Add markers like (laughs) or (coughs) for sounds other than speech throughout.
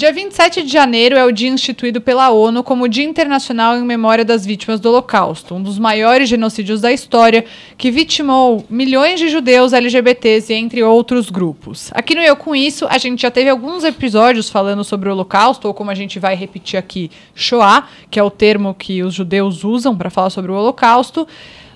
Dia 27 de janeiro é o dia instituído pela ONU como Dia Internacional em Memória das Vítimas do Holocausto, um dos maiores genocídios da história, que vitimou milhões de judeus, LGBTs e entre outros grupos. Aqui no Eu Com Isso, a gente já teve alguns episódios falando sobre o Holocausto, ou como a gente vai repetir aqui, Shoah, que é o termo que os judeus usam para falar sobre o Holocausto.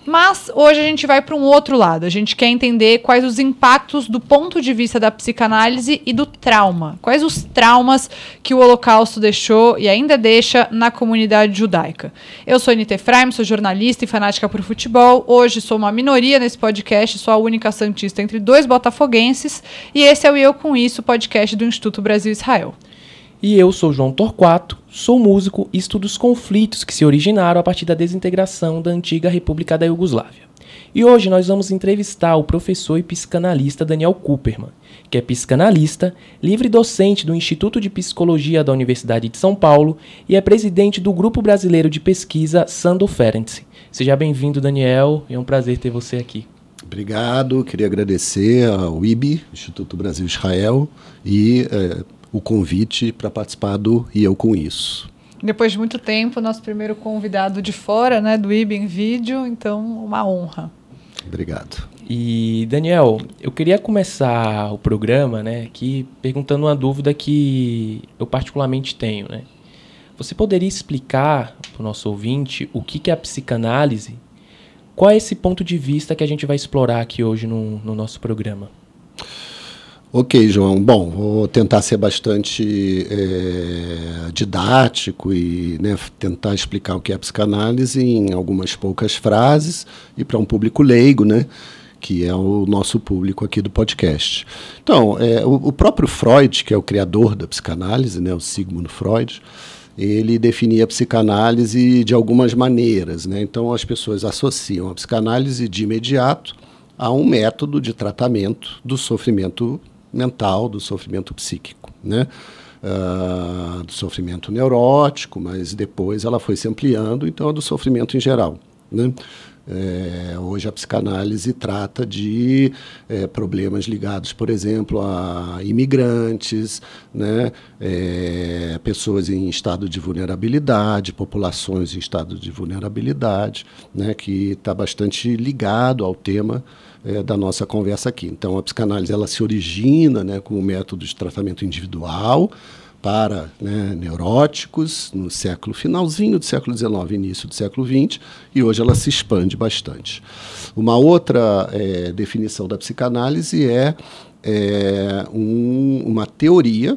Mas hoje a gente vai para um outro lado. A gente quer entender quais os impactos do ponto de vista da psicanálise e do trauma. Quais os traumas que o Holocausto deixou e ainda deixa na comunidade judaica. Eu sou Anita Efraim, sou jornalista e fanática por futebol. Hoje sou uma minoria nesse podcast, sou a única santista entre dois botafoguenses. E esse é o Eu Com Isso, podcast do Instituto Brasil Israel. E eu sou João Torquato, sou músico e estudo os conflitos que se originaram a partir da desintegração da antiga República da Iugoslávia. E hoje nós vamos entrevistar o professor e psicanalista Daniel Cooperman, que é psicanalista, livre docente do Instituto de Psicologia da Universidade de São Paulo e é presidente do Grupo Brasileiro de Pesquisa Sando Ferenc. Seja bem-vindo, Daniel, é um prazer ter você aqui. Obrigado, queria agradecer ao IB, Instituto Brasil Israel, e eh, o convite para participar do E Eu Com Isso. Depois de muito tempo, nosso primeiro convidado de fora, né, do IB em vídeo, então uma honra. Obrigado. E Daniel, eu queria começar o programa, né, aqui perguntando uma dúvida que eu particularmente tenho, né? Você poderia explicar para o nosso ouvinte o que, que é a psicanálise? Qual é esse ponto de vista que a gente vai explorar aqui hoje no, no nosso programa? Ok, João. Bom, vou tentar ser bastante é, didático e né, tentar explicar o que é psicanálise em algumas poucas frases e para um público leigo, né? que é o nosso público aqui do podcast. Então, é, o, o, próprio Freud, que é o criador da psicanálise, né, o Sigmund Freud, ele definia a psicanálise de algumas maneiras. Né? Então, as pessoas associam a psicanálise de imediato a um método de tratamento do sofrimento mental, do sofrimento psíquico, né? Uh, do sofrimento neurótico, mas depois ela foi se ampliando, então é do sofrimento em geral. Né? É, hoje a psicanálise trata de é, problemas ligados, por exemplo, a imigrantes, né, é, pessoas em estado de vulnerabilidade, populações em estado de vulnerabilidade, né, que está bastante ligado ao tema é, da nossa conversa aqui. Então, a psicanálise ela se origina né, com o método de tratamento individual para né, neuróticos no século finalzinho do século XIX, início do século XX, e hoje ela se expande bastante. Uma outra é, definição da psicanálise é, é um, uma teoria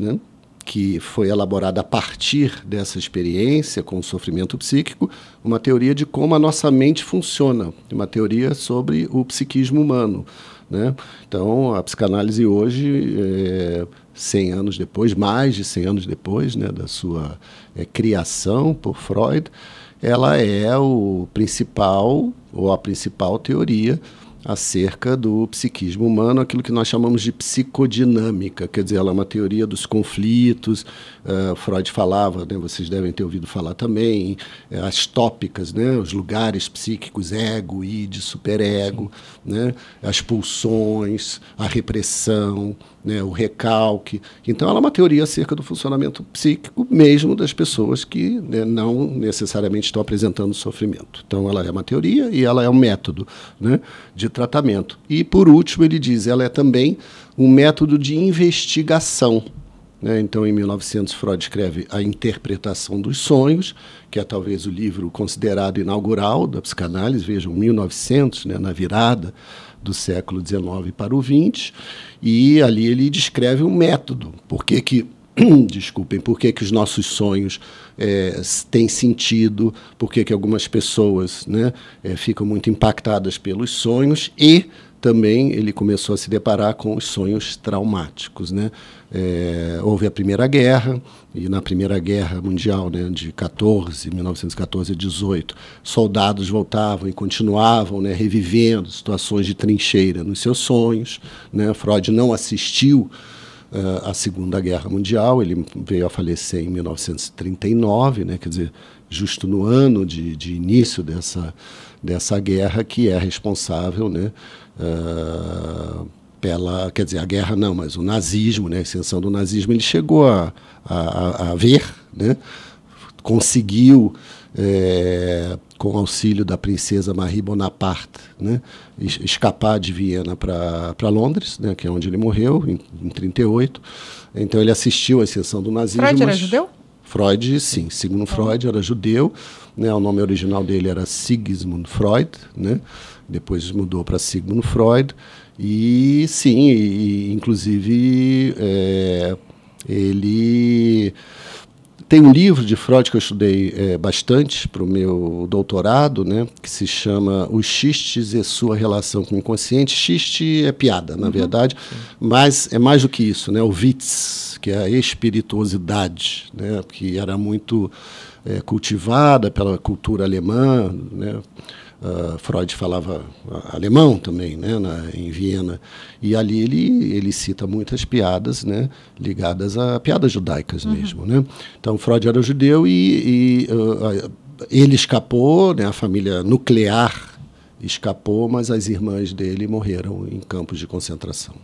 né, que foi elaborada a partir dessa experiência com o sofrimento psíquico, uma teoria de como a nossa mente funciona, uma teoria sobre o psiquismo humano. Né? Então, a psicanálise hoje, é, 100 anos depois, mais de 100 anos depois né, da sua é, criação por Freud, ela é o principal, ou a principal teoria acerca do psiquismo humano, aquilo que nós chamamos de psicodinâmica, quer dizer, ela é uma teoria dos conflitos. Uh, Freud falava, né, vocês devem ter ouvido falar também, uh, as tópicas, né, os lugares psíquicos, ego, id, superego, né, as pulsões, a repressão, né, o recalque. Então, ela é uma teoria acerca do funcionamento psíquico mesmo das pessoas que né, não necessariamente estão apresentando sofrimento. Então, ela é uma teoria e ela é um método né, de tratamento. E, por último, ele diz, ela é também um método de investigação. Né? Então, em 1900, Freud escreve A Interpretação dos Sonhos, que é talvez o livro considerado inaugural da psicanálise, vejam, 1900, né, na virada do século XIX para o XX, e ali ele descreve um método. Por que, que (clears throat) desculpem, por que, que os nossos sonhos é, têm sentido, por que, que algumas pessoas né, é, ficam muito impactadas pelos sonhos e também ele começou a se deparar com os sonhos traumáticos. Né? É, houve a Primeira Guerra, e na Primeira Guerra Mundial, né, de 14, 1914 a 18, soldados voltavam e continuavam né, revivendo situações de trincheira nos seus sonhos. Né? Freud não assistiu uh, à Segunda Guerra Mundial, ele veio a falecer em 1939, né, quer dizer, justo no ano de, de início dessa, dessa guerra, que é responsável né, uh, pela, quer dizer, a guerra não, mas o nazismo, né, a ascensão do nazismo, ele chegou a, a, a ver, né, conseguiu, é, com auxílio da princesa Marie Bonaparte, né, escapar de Viena para Londres, né, que é onde ele morreu, em, em 38. Então ele assistiu à ascensão do nazismo. Freud era judeu? Freud, sim. Segundo Freud, era judeu. Né, o nome original dele era Sigmund Freud, né, depois mudou para Sigmund Freud. E sim, e, inclusive é, ele tem um livro de Freud que eu estudei é, bastante para o meu doutorado, né, que se chama Os Xistes e Sua Relação com o Inconsciente. Xiste é piada, na uhum. verdade, mas é mais do que isso, né, o Witz, que é a espirituosidade, né, que era muito é, cultivada pela cultura alemã, né, Uh, Freud falava alemão também, né, na, em Viena, e ali ele, ele cita muitas piadas, né, ligadas a piadas judaicas uhum. mesmo, né. Então Freud era judeu e, e uh, ele escapou, né, a família nuclear escapou, mas as irmãs dele morreram em campos de concentração.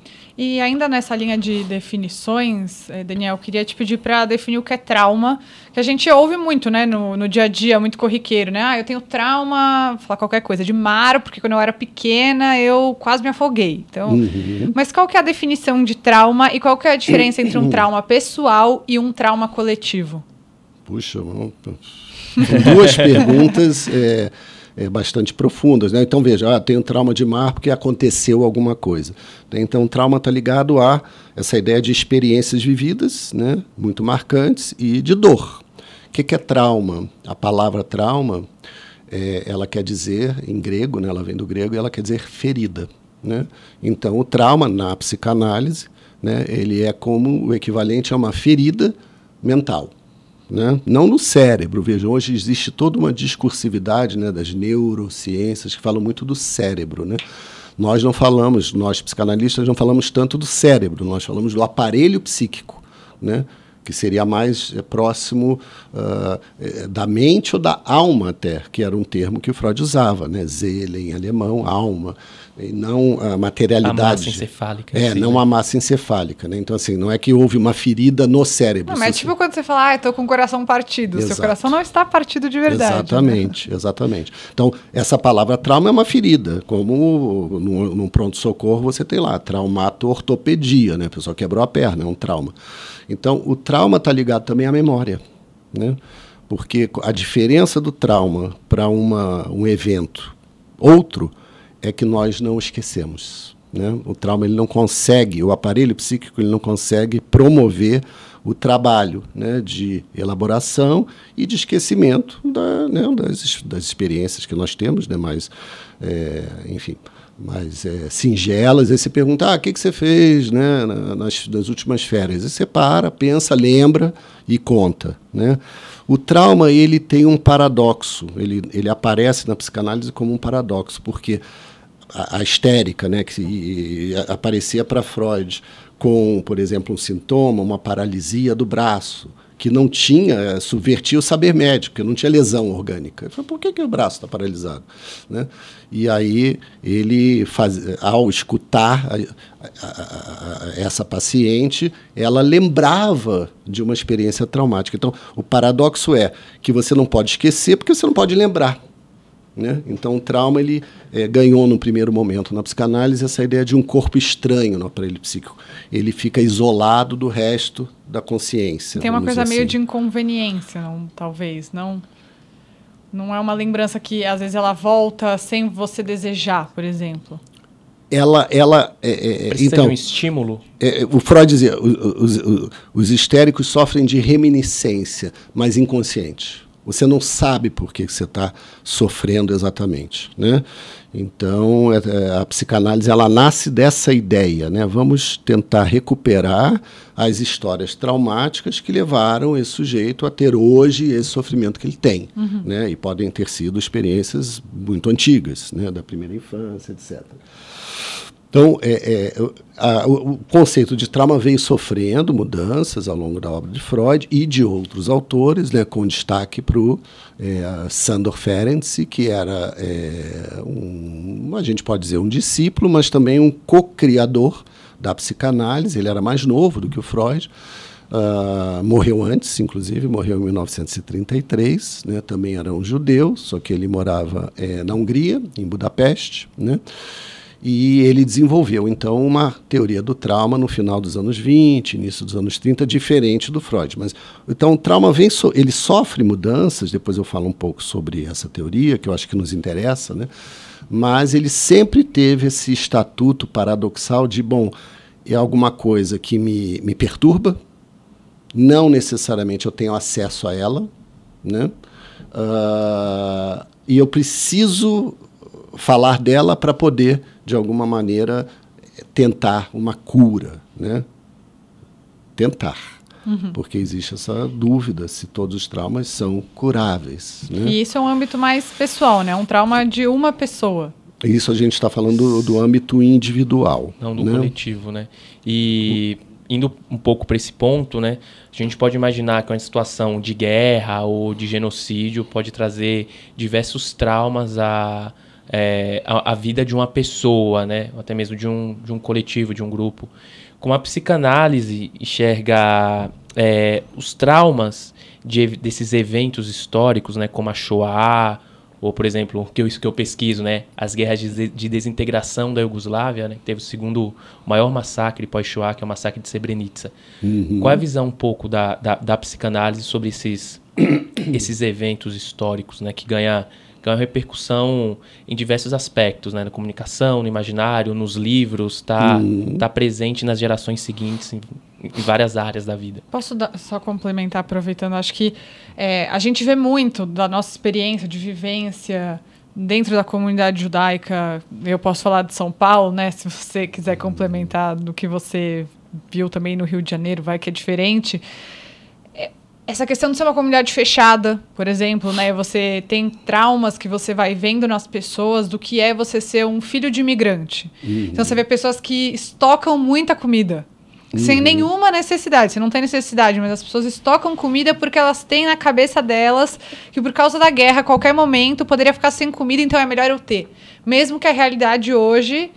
E ainda nessa linha de definições, eh, Daniel, queria te pedir para definir o que é trauma, que a gente ouve muito, né, no, no dia a dia, muito corriqueiro, né? Ah, eu tenho trauma, falar qualquer coisa, de mar, porque quando eu era pequena eu quase me afoguei. Então, uhum. mas qual que é a definição de trauma e qual que é a diferença entre um trauma pessoal e um trauma coletivo? Puxa, duas (laughs) perguntas. É é, bastante profundas. Né? Então, veja, ah, tenho trauma de mar porque aconteceu alguma coisa. Então, trauma está ligado a essa ideia de experiências vividas, né? muito marcantes, e de dor. O que, que é trauma? A palavra trauma, é, ela quer dizer, em grego, né? ela vem do grego, e ela quer dizer ferida. Né? Então, o trauma, na psicanálise, né? ele é como o equivalente a uma ferida mental. Né? Não no cérebro, veja, hoje existe toda uma discursividade né, das neurociências que falam muito do cérebro. Né? Nós não falamos, nós psicanalistas não falamos tanto do cérebro, nós falamos do aparelho psíquico, né? que seria mais é, próximo uh, da mente ou da alma até, que era um termo que o Freud usava, né? Em alemão, alma e não a materialidade. A massa encefálica. É, não né? a massa encefálica, né? Então, assim, não é que houve uma ferida no cérebro. Não, mas é tipo quando você fala, ah, estou com o coração partido. Exato. Seu coração não está partido de verdade. Exatamente, né? exatamente. Então, essa palavra trauma é uma ferida, como num, num pronto-socorro você tem lá, traumato-ortopedia, né? A pessoa quebrou a perna, é um trauma. Então, o trauma está ligado também à memória, né? Porque a diferença do trauma para um evento outro é que nós não esquecemos. Né? O trauma ele não consegue, o aparelho psíquico ele não consegue promover o trabalho né, de elaboração e de esquecimento da, né, das, das experiências que nós temos, né, mais, é, enfim, mais é, singelas. Aí você pergunta, ah, o que, que você fez né, nas, nas últimas férias? E você para, pensa, lembra e conta. Né? O trauma ele tem um paradoxo, ele, ele aparece na psicanálise como um paradoxo, porque a, a histérica, né, que aparecia para Freud com, por exemplo, um sintoma, uma paralisia do braço, que não tinha, subvertia o saber médico, que não tinha lesão orgânica. Ele falou, por que, que o braço está paralisado? Né? E aí ele, faz, ao escutar a, a, a, essa paciente, ela lembrava de uma experiência traumática. Então, o paradoxo é que você não pode esquecer porque você não pode lembrar. Né? Então, o trauma ele é, ganhou no primeiro momento na psicanálise essa ideia de um corpo estranho no aparelho psíquico. Ele fica isolado do resto da consciência. Tem uma coisa meio assim. de inconveniência, não, talvez, não? Não é uma lembrança que às vezes ela volta sem você desejar, por exemplo. Ela, ela, é, é, então, de um estímulo. É, o Freud dizia, os, os, os histéricos sofrem de reminiscência, mas inconsciente. Você não sabe por que você está sofrendo exatamente, né? Então, é, é, a psicanálise ela nasce dessa ideia, né? Vamos tentar recuperar as histórias traumáticas que levaram esse sujeito a ter hoje esse sofrimento que ele tem, uhum. né? E podem ter sido experiências muito antigas, né? Da primeira infância, etc. Então, é, é, a, o conceito de trauma veio sofrendo mudanças ao longo da obra de Freud e de outros autores, né, com destaque para o é, Sandor Ferenczi, que era é, um, a gente pode dizer, um discípulo, mas também um co-criador da psicanálise. Ele era mais novo do que o Freud. Uh, morreu antes, inclusive, morreu em 1933. Né? Também era um judeu, só que ele morava é, na Hungria, em Budapeste. Né? E ele desenvolveu, então, uma teoria do trauma no final dos anos 20, início dos anos 30, diferente do Freud. Mas, então, o trauma vem, so ele sofre mudanças, depois eu falo um pouco sobre essa teoria, que eu acho que nos interessa, né? mas ele sempre teve esse estatuto paradoxal de, bom, é alguma coisa que me, me perturba, não necessariamente eu tenho acesso a ela, né? Uh, e eu preciso falar dela para poder de alguma maneira, tentar uma cura, né? Tentar. Uhum. Porque existe essa dúvida se todos os traumas são curáveis. Né? E isso é um âmbito mais pessoal, né? Um trauma de uma pessoa. Isso a gente está falando do, do, âmbito individual. Não do né? coletivo, né? E indo um pouco para esse ponto, né? A gente pode imaginar que uma situação de guerra ou de genocídio pode trazer diversos traumas a é, a, a, vida de uma pessoa, né? Até mesmo de um, de um coletivo, de um grupo. Como a psicanálise enxerga é, os traumas de, desses eventos históricos, né? Como a Shoah, ou, por exemplo, que eu, que eu pesquiso, né? As guerras de, de desintegração da Iugoslávia, né? Que teve o segundo maior massacre pós-Shoah, que é o massacre de Srebrenica. Uhum. Qual é a visão um pouco da, da, da psicanálise sobre esses, (coughs) esses eventos históricos, né? Que ganha ganha repercussão em diversos aspectos, né? Na comunicação, no imaginário, nos livros, está uhum. tá presente nas gerações seguintes, em, em, várias áreas da vida. Posso dar, só complementar, aproveitando? Acho que é, a gente vê muito da nossa experiência de vivência dentro da comunidade judaica. Eu posso falar de São Paulo, né? Se você quiser complementar do que você viu também no Rio de Janeiro, vai que é diferente essa questão de ser uma comunidade fechada, por exemplo, né? Você tem traumas que você vai vendo nas pessoas do que é você ser um filho de imigrante. Uhum. Então você vê pessoas que estocam muita comida. Uhum. Sem nenhuma necessidade. Você não tem necessidade, mas as pessoas estocam comida porque elas têm na cabeça delas que por causa da guerra, a qualquer momento, poderia ficar sem comida, então é melhor eu ter. Mesmo que a realidade hoje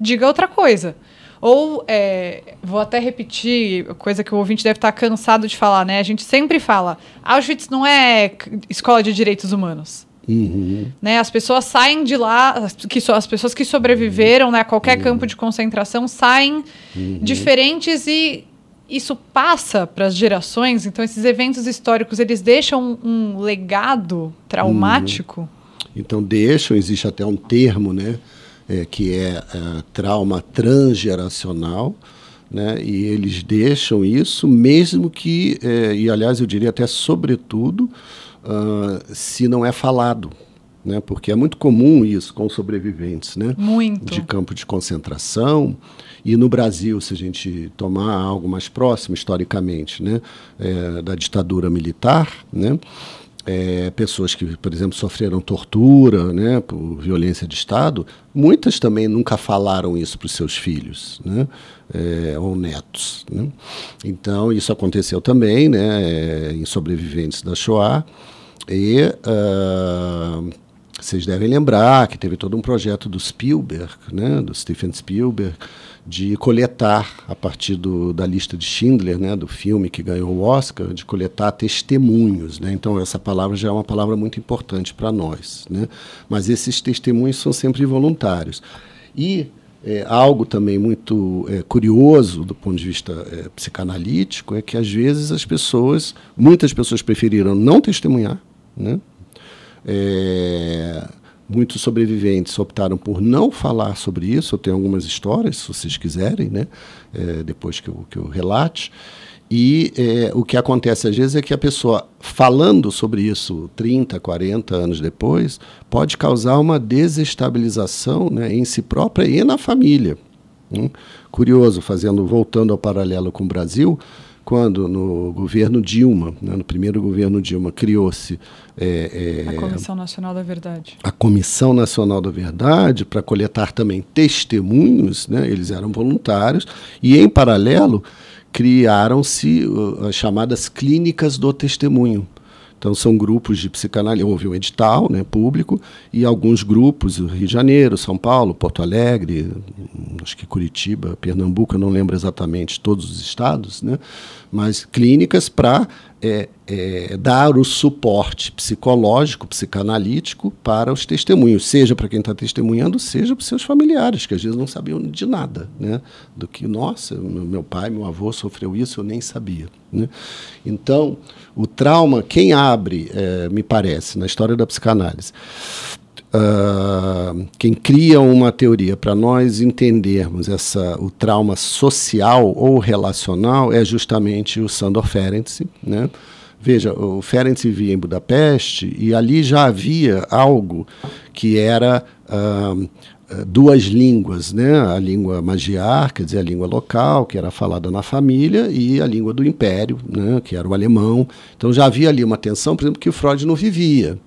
diga outra coisa. Ou, é, vou até repetir, coisa que o ouvinte deve estar cansado de falar, né? A gente sempre fala, Auschwitz não é escola de direitos humanos. Uhum. Né, as pessoas saem de lá, que so, as pessoas que sobreviveram né, a qualquer uhum. campo de concentração saem uhum. diferentes e isso passa para as gerações. Então, esses eventos históricos eles deixam um, um legado traumático. Uhum. Então, deixam, existe até um termo, né? É, que é, é trauma transgeracional, né? e eles deixam isso, mesmo que, é, e aliás eu diria até sobretudo, uh, se não é falado. Né? Porque é muito comum isso com sobreviventes né? Muito. de campo de concentração. E no Brasil, se a gente tomar algo mais próximo historicamente né? É, da ditadura militar, né? É, pessoas que, por exemplo, sofreram tortura, né, por violência de Estado, muitas também nunca falaram isso para os seus filhos, né, é, ou netos. Né? Então, isso aconteceu também né, em sobreviventes da Shoah. E uh, vocês devem lembrar que teve todo um projeto do Spielberg, né, do Steven Spielberg, de coletar, a partir do, da lista de Schindler, né, do filme que ganhou o Oscar, de coletar testemunhos. Né? Então, essa palavra já é uma palavra muito importante para nós. Né? Mas esses testemunhos são sempre voluntários. E é, algo também muito é, curioso do ponto de vista é, psicanalítico é que, às vezes, as pessoas, muitas pessoas preferiram não testemunhar, né? Muitos sobreviventes optaram por não falar sobre isso. Eu tenho algumas histórias, se vocês quiserem, né? É, depois que eu, que eu relate. E é, o que acontece às vezes é que a pessoa, falando sobre isso 30, 40 anos depois, pode causar uma desestabilização né, em si própria e na família. Hum? Curioso, fazendo, voltando ao paralelo com o Brasil, quando no governo Dilma, né, no primeiro governo Dilma, criou-se é, é, a Comissão Nacional da Verdade. A Comissão Nacional da Verdade para coletar também testemunhos, né, eles eram voluntários e em paralelo criaram-se uh, as chamadas clínicas do testemunho. Então são grupos de psicanálise, houve um edital né, público e alguns grupos, Rio de Janeiro, São Paulo, Porto Alegre, acho que Curitiba, Pernambuco, eu não lembro exatamente todos os estados, né? mas clínicas para é, é, dar o suporte psicológico, psicanalítico para os testemunhos, seja para quem está testemunhando, seja para os seus familiares, que às vezes não sabiam de nada, né? do que, nossa, meu pai, meu avô sofreu isso, eu nem sabia. Né? Então, o trauma, quem abre, é, me parece, na história da psicanálise, Uh, quem cria uma teoria para nós entendermos essa, o trauma social ou relacional é justamente o Sandor Ferenczi. Né? Veja, o Ferenczi vivia em Budapeste e ali já havia algo que era uh, duas línguas, né? a língua magiar, quer dizer, a língua local, que era falada na família, e a língua do império, né? que era o alemão. Então já havia ali uma tensão, por exemplo, que o Freud não vivia.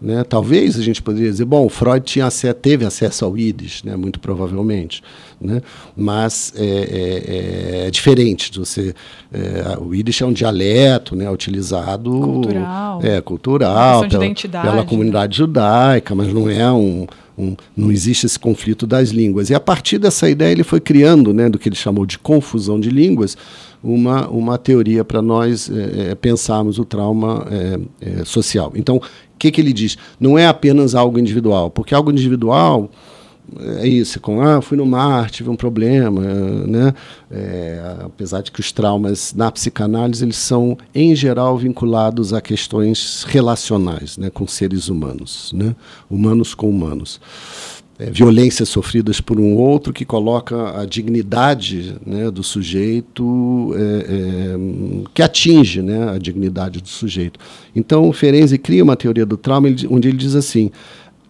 Né? Talvez a gente poderia dizer, bom, Freud tinha acesso, teve acesso ao Yiddish, né? muito provavelmente, né? mas é, é, é diferente. De você, é, o Yiddish é um dialeto né? utilizado cultural, é, cultural pela, pela, né? comunidade judaica, mas não é um, um, não existe esse conflito das línguas. E a partir dessa ideia ele foi criando, né, do que ele chamou de confusão de línguas, uma, uma teoria para nós é, é, pensarmos o trauma é, é social. Então, que, que ele diz? Não é apenas algo individual, porque algo individual é isso, com ah, fui no mar, tive um problema, né? É, apesar de que os traumas na psicanálise eles são em geral vinculados a questões relacionais, né, com seres humanos, né? Humanos com humanos. É, violências sofridas por um outro que coloca a dignidade né, do sujeito, é, é, que atinge né, a dignidade do sujeito. Então, o Ferenczi cria uma teoria do trauma onde ele diz assim: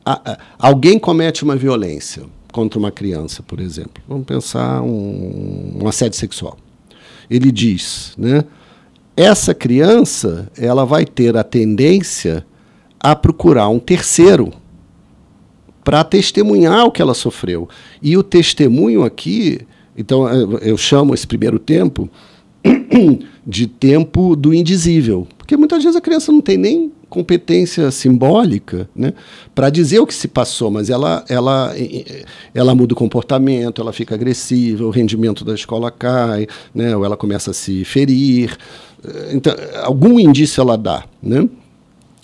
a, a, alguém comete uma violência contra uma criança, por exemplo. Vamos pensar um, um assédio sexual. Ele diz, né, essa criança ela vai ter a tendência a procurar um terceiro para testemunhar o que ela sofreu. E o testemunho aqui, então eu chamo esse primeiro tempo (clears throat) de tempo do indizível, porque muitas vezes a criança não tem nem competência simbólica né, para dizer o que se passou, mas ela, ela, ela muda o comportamento, ela fica agressiva, o rendimento da escola cai, né, ou ela começa a se ferir. Então, algum indício ela dá. Né?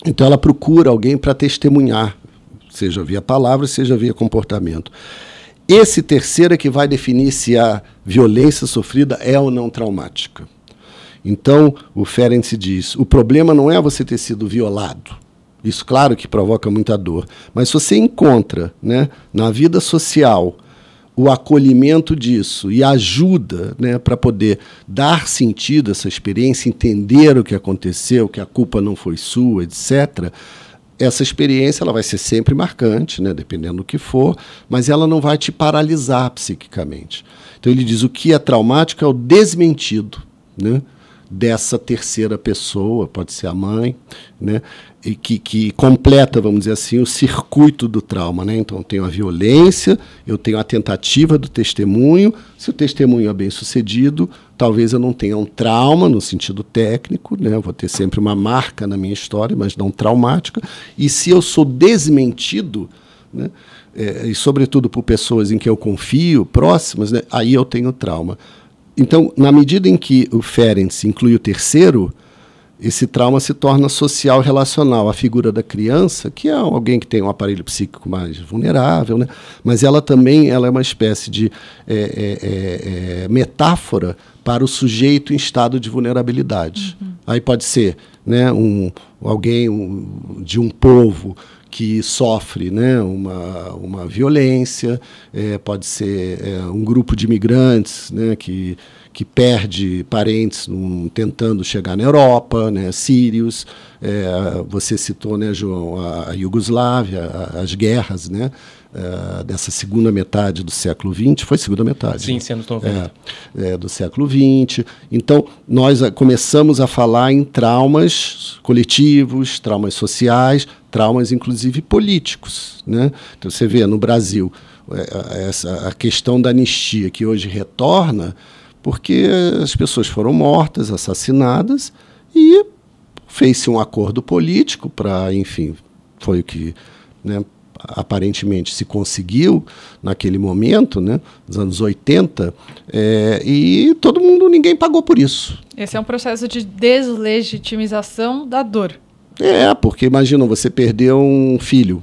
Então, ela procura alguém para testemunhar seja via palavra, seja via comportamento. Esse terceiro é que vai definir se a violência sofrida é ou não traumática. Então, o Ferenc diz: o problema não é você ter sido violado. Isso, claro, que provoca muita dor. Mas se você encontra né, na vida social o acolhimento disso e ajuda né, para poder dar sentido a essa experiência, entender o que aconteceu, que a culpa não foi sua, etc., essa experiência ela vai ser sempre marcante, né, dependendo do que for, mas ela não vai te paralisar psiquicamente. Então ele diz o que é traumático é o desmentido, né, dessa terceira pessoa, pode ser a mãe, né, e que, que completa, vamos dizer assim, o circuito do trauma. Né? Então, eu tenho a violência, eu tenho a tentativa do testemunho. Se o testemunho é bem sucedido, talvez eu não tenha um trauma no sentido técnico, né? eu vou ter sempre uma marca na minha história, mas não traumática. E se eu sou desmentido, né? É, e sobretudo por pessoas em que eu confio, próximas, né? aí eu tenho trauma. Então, na medida em que o Ferenc inclui o terceiro, esse trauma se torna social relacional. A figura da criança, que é alguém que tem um aparelho psíquico mais vulnerável, né? mas ela também ela é uma espécie de é, é, é, é metáfora para o sujeito em estado de vulnerabilidade. Uhum. Aí pode ser né, um, alguém um, de um povo que sofre né, uma, uma violência, é, pode ser é, um grupo de imigrantes né, que, que perde parentes num, tentando chegar na Europa, né, sírios. É, você citou, né, João, a, a Iugoslávia, a, as guerras, né? Uh, dessa segunda metade do século XX, foi segunda metade. Sim, sendo tão é, é, do século XX. Então, nós a, começamos a falar em traumas coletivos, traumas sociais, traumas inclusive políticos. Né? Então, você vê no Brasil é, essa, a questão da anistia que hoje retorna porque as pessoas foram mortas, assassinadas e fez-se um acordo político para, enfim, foi o que né, aparentemente se conseguiu naquele momento, né, nos anos 80, é, e todo mundo, ninguém pagou por isso. Esse é um processo de deslegitimização da dor. É, porque imagina, você perdeu um filho,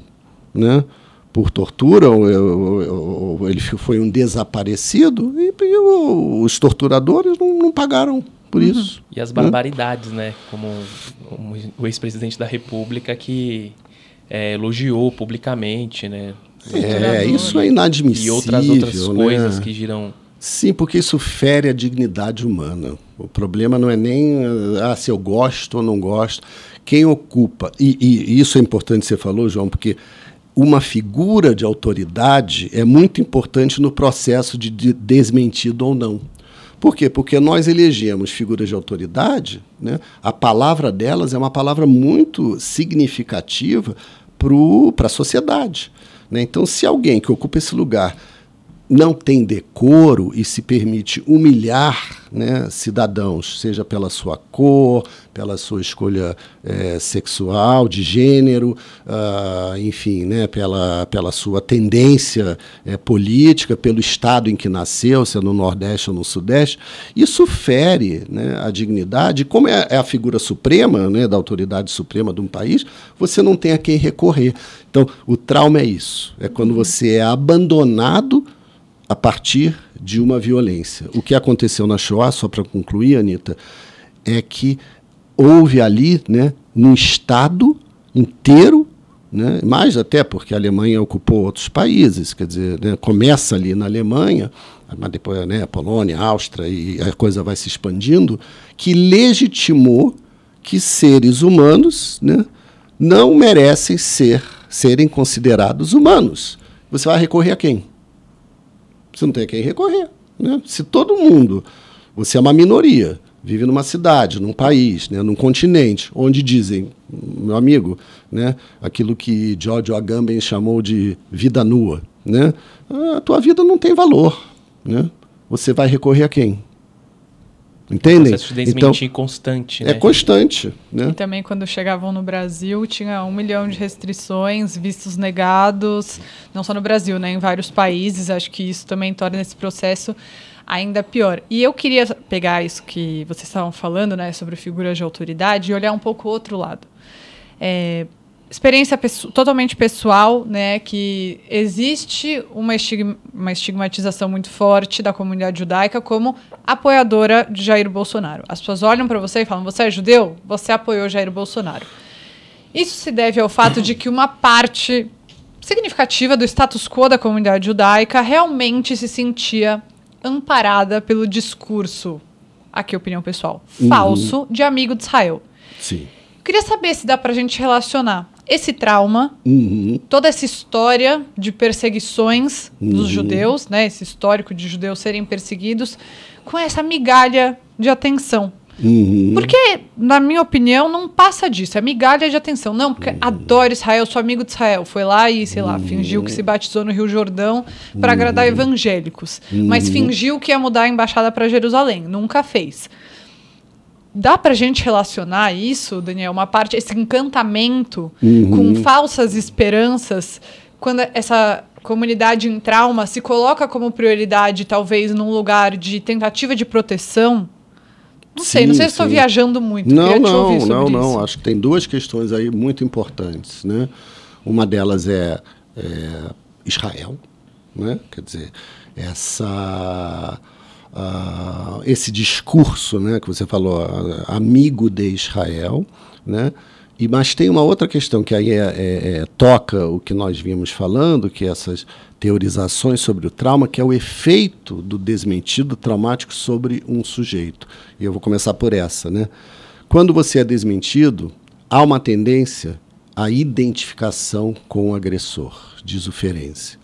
né? Por tortura, ou, ou, ou ele foi um desaparecido, e, e os torturadores não, não pagaram por uhum. isso. E as barbaridades, né? né? Como, como o ex-presidente da República que é, elogiou publicamente, né? É, isso é inadmissível. E outras outras né? coisas que giram. Sim, porque isso fere a dignidade humana. O problema não é nem ah, se eu gosto ou não gosto. Quem ocupa, e, e isso é importante você falou, João, porque uma figura de autoridade é muito importante no processo de desmentido ou não. Por quê? Porque nós elegemos figuras de autoridade, né? a palavra delas é uma palavra muito significativa para a sociedade. Né? Então, se alguém que ocupa esse lugar não tem decoro e se permite humilhar né, cidadãos, seja pela sua cor, pela sua escolha é, sexual, de gênero, uh, enfim, né, pela, pela sua tendência é, política, pelo estado em que nasceu, se é no Nordeste ou no Sudeste, isso fere né, a dignidade. Como é, é a figura suprema, né, da autoridade suprema de um país, você não tem a quem recorrer. Então, o trauma é isso: é quando você é abandonado a partir de uma violência. O que aconteceu na Shoah, só para concluir, Anitta, é que houve ali né, um Estado inteiro, né, mais até porque a Alemanha ocupou outros países, quer dizer, né, começa ali na Alemanha, mas depois né, a Polônia, a Áustria, e a coisa vai se expandindo, que legitimou que seres humanos né, não merecem ser serem considerados humanos. Você vai recorrer a quem? Você não tem a quem recorrer. Né? Se todo mundo, você é uma minoria, vive numa cidade, num país, né, num continente, onde dizem, meu amigo, né, aquilo que George Agamben chamou de vida nua, né, a tua vida não tem valor. Né? Você vai recorrer a quem? Entendem? processo de então, constante. É né? É constante. Né? E também quando chegavam no Brasil, tinha um milhão de restrições, vistos negados, não só no Brasil, né, em vários países. Acho que isso também torna esse processo ainda pior. E eu queria pegar isso que vocês estavam falando, né, sobre figuras de autoridade e olhar um pouco o outro lado. É, experiência totalmente pessoal, né, que existe uma, estigma uma, estigmatização muito forte da comunidade judaica como apoiadora de Jair Bolsonaro. As pessoas olham para você e falam: "Você é judeu? Você apoiou Jair Bolsonaro". Isso se deve ao fato de que uma parte significativa do status quo da comunidade judaica realmente se sentia amparada pelo discurso, aqui opinião pessoal, uhum. falso de amigo de Israel. Sim. Queria saber se dá para a gente relacionar esse trauma, uhum. toda essa história de perseguições uhum. dos judeus, né, esse histórico de judeus serem perseguidos, com essa migalha de atenção. Uhum. Porque, na minha opinião, não passa disso. É migalha de atenção. Não, porque uhum. adoro Israel, sou amigo de Israel. Foi lá e, sei lá, fingiu que se batizou no Rio Jordão para agradar uhum. evangélicos. Mas uhum. fingiu que ia mudar a embaixada para Jerusalém. Nunca fez. Dá pra gente relacionar isso, Daniel, uma parte, esse encantamento uhum. com falsas esperanças, quando essa comunidade em trauma se coloca como prioridade, talvez num lugar de tentativa de proteção? Não sim, sei, não sei se estou viajando muito. Não, não, não, não. Isso. Acho que tem duas questões aí muito importantes, né? Uma delas é, é Israel, né? Quer dizer, essa esse discurso né, que você falou, amigo de Israel, né? E, mas tem uma outra questão que aí é, é, é, toca o que nós vimos falando, que é essas teorizações sobre o trauma, que é o efeito do desmentido traumático sobre um sujeito. E eu vou começar por essa. Né? Quando você é desmentido, há uma tendência à identificação com o agressor, diz o Ferenczi.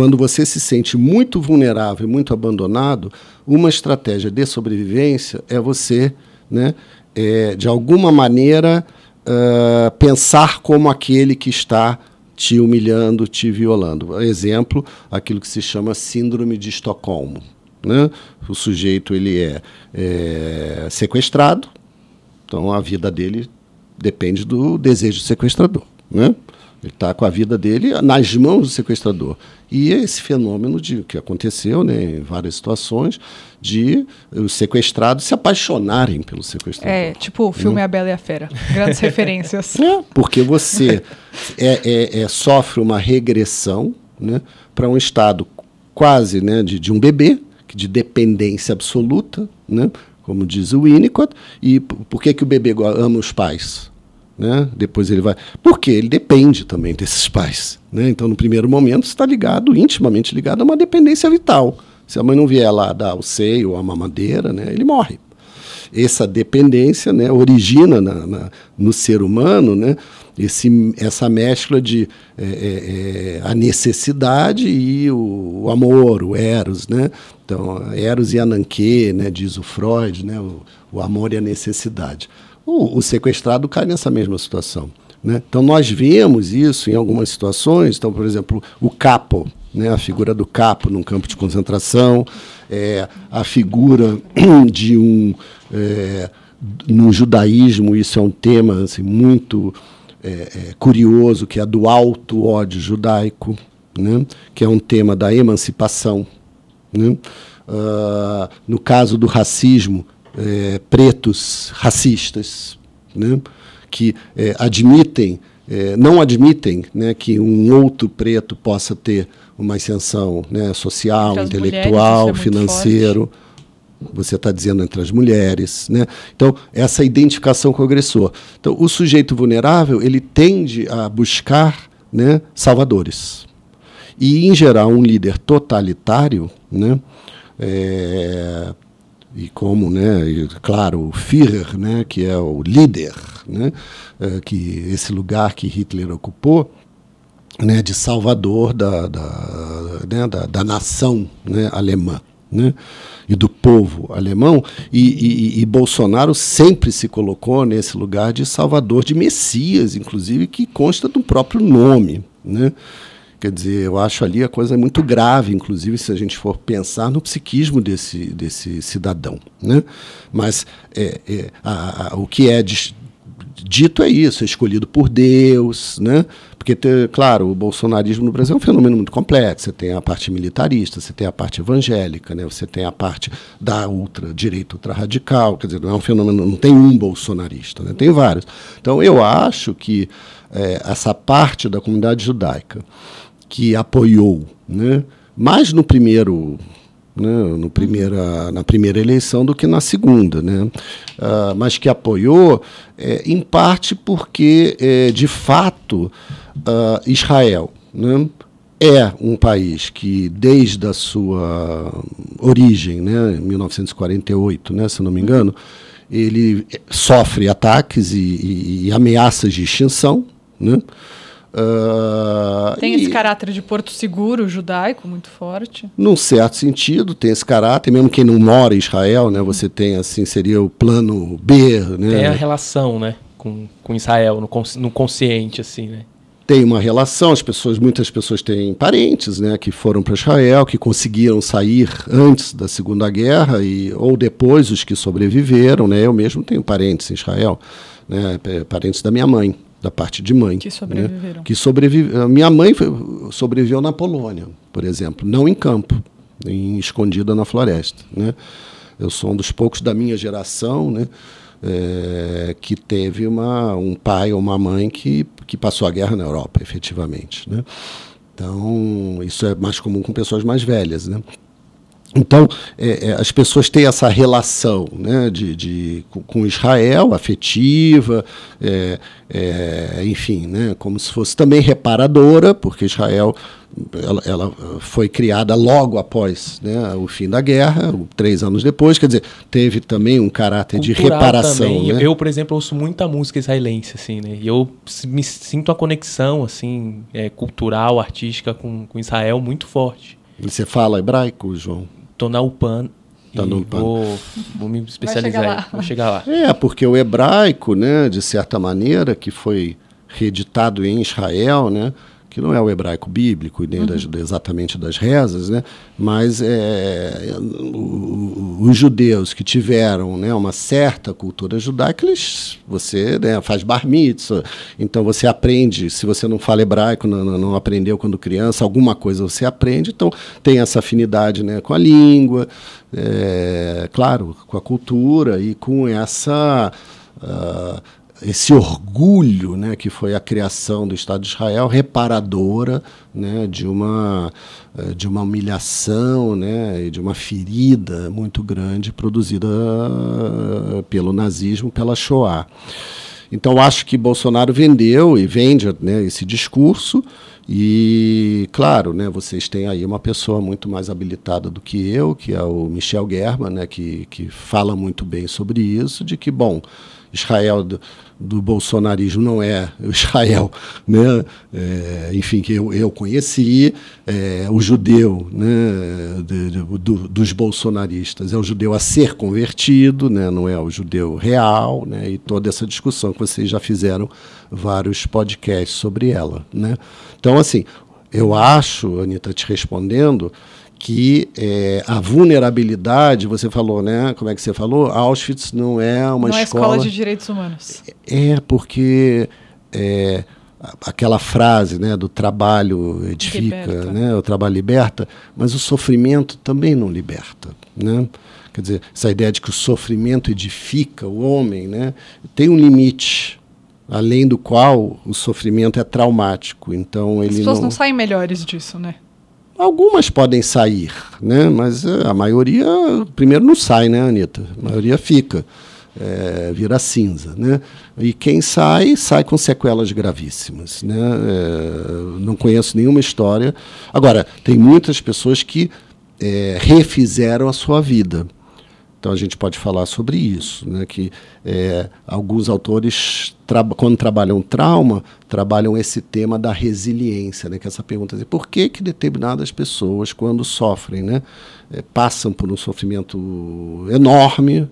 Quando você se sente muito vulnerável muito abandonado, uma estratégia de sobrevivência é você, né, é, de alguma maneira, uh, pensar como aquele que está te humilhando, te violando. Exemplo, aquilo que se chama síndrome de Estocolmo. Né? O sujeito ele é, é sequestrado, então a vida dele depende do desejo sequestrador. Né? Ele está com a vida dele nas mãos do sequestrador. E esse fenômeno de que aconteceu né, em várias situações de os sequestrados se apaixonarem pelo sequestrador. É, tipo o filme A Bela e a Fera. Grandes (laughs) referências. É, porque você é, é, é, sofre uma regressão né, para um estado quase né, de, de um bebê, de dependência absoluta, né, como diz o Winnicott. E por que, que o bebê ama os pais? Né? Depois ele vai. Porque ele depende também desses pais. Né? Então, no primeiro momento, está ligado, intimamente ligado a uma dependência vital. Se a mãe não vier lá dar o seio a mamadeira, né, ele morre. Essa dependência né, origina na, na, no ser humano né, esse, essa mescla de é, é, é, a necessidade e o, o, amor, o eros. Né? Então, eros e ananque, né, diz o Freud, né, o, o amor e a necessidade o, o sequestrado cai nessa mesma situação. Né? Então, nós vemos isso em algumas situações. Então, por exemplo, o capo, né? a figura do capo num campo de concentração, é, a figura (clears throat) de um. É, no judaísmo, isso é um tema assim, muito é, é, curioso, que é do alto ódio judaico, né? que é um tema da emancipação. Né? Uh, no caso do racismo, é, pretos racistas, né, que é, admitem, é, não admitem né, que um outro preto possa ter uma ascensão né, social, intelectual, mulheres, é financeiro. Você está dizendo entre as mulheres, né? Então essa identificação com o agressor. Então o sujeito vulnerável ele tende a buscar, né, salvadores. E em geral um líder totalitário, né, é, e como, né, e, claro, o Führer, né, que é o líder, né, é, que esse lugar que Hitler ocupou, né, de salvador da, da, né, da, da nação né, alemã. Né, e do povo alemão, e, e, e, Bolsonaro sempre se colocou nesse lugar de salvador, de Messias, inclusive, que consta do próprio nome. Né? Quer dizer, eu acho ali a coisa muito grave, inclusive se a gente for pensar no psiquismo desse, desse cidadão. Né? Mas é, é, a, a, o que é dito é isso, é escolhido por Deus, né? Porque, claro, o bolsonarismo no Brasil é um fenômeno muito complexo. Você tem a parte militarista, você tem a parte evangélica, né? você tem a parte da ultra-direita, ultra-radical. Quer dizer, não é um fenômeno, não tem um bolsonarista, né? tem vários. Então, eu acho que é, essa parte da comunidade judaica que apoiou, né? mais no primeiro, né? no primeira, na primeira eleição do que na segunda, né? Uh, mas que apoiou é, em parte porque, é, de fato, uh, Israel né? é um país que, desde a sua origem, né? 1948, né? se não me engano, ele sofre ataques e, e, e ameaças de extinção, né? Uh, tem esse caráter de porto seguro judaico muito forte? Num certo sentido, tem esse caráter, mesmo quem não mora em Israel, né? Você tem assim, seria o plano B, né? Tem a relação, né, com, com Israel, no, no consciente, assim, né? Tem uma relação, as pessoas, muitas pessoas têm parentes, né, que foram para Israel, que conseguiram sair antes da Segunda Guerra e ou depois os que sobreviveram, né? Eu mesmo tenho parentes em Israel, né, parentes da minha mãe da parte de mãe. Que sobreviveram. Né? Que sobrevive... Minha mãe foi, sobreviveu na Polônia, por exemplo, não em campo, em, escondida na floresta. Né? Eu sou um dos poucos da minha geração né, é, que teve uma, um pai ou uma mãe que, que passou a guerra na Europa, efetivamente. Né? Então, isso é mais comum com pessoas mais velhas. Né? Então, é, é, as pessoas têm essa relação né, de, de, com Israel, afetiva, é, é, enfim, né, como se fosse também reparadora, porque Israel ela, ela foi criada logo após né, o fim da guerra, três anos depois, quer dizer, teve também um caráter Cultural de reparação. Né? Eu, por exemplo, ouço muita música israelense, assim, né, e eu me sinto a conexão assim, é, cultural, artística com, com Israel muito forte. Você fala hebraico, João? Tô na UPAN. Tá no UPAN. Vou, vou me especializar. Chegar vou chegar lá. É, porque o hebraico, né, de certa maneira, que foi reeditado em Israel, né, que não é o hebraico bíblico, nem das, exatamente das rezas, né? mas é, o- os judeus que tiveram né, uma certa cultura judaica, eles, você né, faz bar mitzvah, então você aprende, se você não fala hebraico, não, não- aprendeu quando criança, alguma coisa você aprende, então tem essa afinidade né, com a língua, é, claro, com a cultura e com essa... ah, esse orgulho né, que foi a criação do Estado de Israel, reparadora né, de, uma, eh, de uma humilhação né, e de uma ferida muito grande produzida eh, pelo nazismo, pela Shoah. Então, acho que Bolsonaro vendeu e vende né, esse discurso. E, claro, né, vocês têm aí uma pessoa muito mais habilitada do que eu, que é o Michel German, né, que, que fala muito bem sobre isso, de que, bom, Israel do, bolsonarismo não é Israel, (laughs) né, é, enfim, que eu, eu conheci, é, o judeu né, de- de- do- dos bolsonaristas é o judeu a ser convertido, né, não é o judeu real, né, e toda essa discussão que vocês já fizeram vários podcasts sobre ela. Né. Então, assim, eu acho, Anitta, te respondendo, que é, a vulnerabilidade, você falou, né? Como é que você falou? Auschwitz não é uma não é escola. escola de direitos humanos. É, porque é, aquela frase né, do trabalho edifica, Liberta. né, o trabalho liberta, mas o sofrimento também não liberta. Né? Quer dizer, essa ideia de que o sofrimento edifica o homem né, tem um limite, além do qual o sofrimento é traumático. Então As ele pessoas não... não saem melhores disso, né? Algumas podem sair, né? mas eh, a maioria, primeiro, não sai, né, Anitta? A maioria fica, eh, vira cinza. Né? E quem sai, sai com sequelas gravíssimas. Né? Eh, não conheço nenhuma história. Agora, tem muitas pessoas que eh, refizeram a sua vida. Então a gente pode falar sobre isso, né? que é, alguns autores, traba- quando trabalham trauma, trabalham esse tema da resiliência, né? que é essa pergunta assim, por que, que determinadas pessoas, quando sofrem, né? é, passam por um sofrimento enorme,